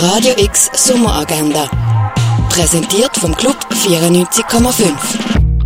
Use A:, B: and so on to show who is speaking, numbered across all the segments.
A: Radio X Sommeragenda. Präsentiert vom Club 94,5.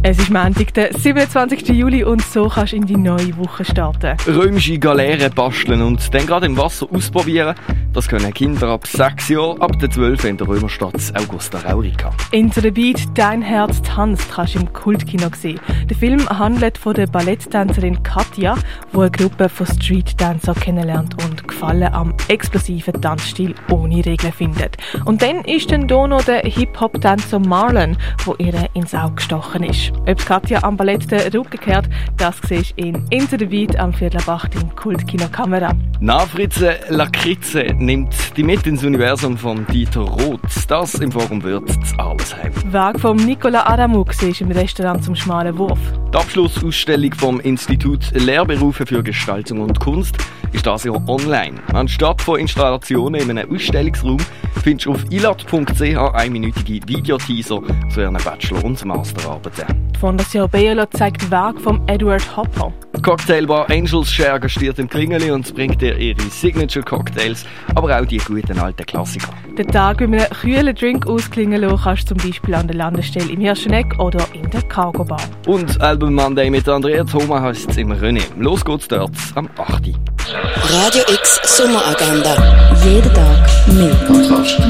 B: Es ist Montag, der 27. Juli und so kannst du in die neue Woche starten.
C: Römische Galeeren basteln und dann gerade im Wasser ausprobieren, das können Kinder ab 6 Jahren, ab der 12 in der Römerstadt Augusta Raurica.
B: Into the Beat, Dein Herz tanzt, kannst du im Kultkino sehen. Der Film handelt von der Balletttänzerin Katja, die eine Gruppe von Street-Dancern kennenlernt und Gefallen am explosiven Tanzstil ohne Regeln findet. Und dann ist dann da noch der Hip-Hop-Tänzer Marlon, der ihr ins Auge gestochen ist. Ob Katja am Ballett den Rücken kehrt, das siehst du in Beat am Viertel ab 8 im Kultkino Kamera.
C: Nachfritze Lakritze nimmt die mit ins Universum von Dieter Roth. Das im Forum wird das Arbeitsheim.
B: Werk von Nicola Adamuk siehst du im Restaurant zum Schmalen Wurf.
C: Die Abschlussausstellung vom Institut Lehrberufe für Gestaltung und Kunst ist das Jahr online. Anstatt von Installationen in einem Ausstellungsraum findest du auf ilat.ch einminütige Videoteaser zu ihren Bachelor- und Masterarbeiten.
B: Die Fondation Biolo zeigt Werk von Edward Hopper.
C: Cocktailbar Angels Share gastiert im Klingeli und bringt dir ihre Signature Cocktails, aber auch die guten alten Klassiker.
B: Den Tag mit einem kühlen Drink ausklingen lassen kannst du zum Beispiel an der Landestelle im Hirscheneck oder in der Cargo Bar.
C: Und Album Monday mit Andrea Thoma heisst es im René. Los geht's dort am 8.
A: Radio X Sommeragenda. Jeden Tag mehr.
D: Kontrast.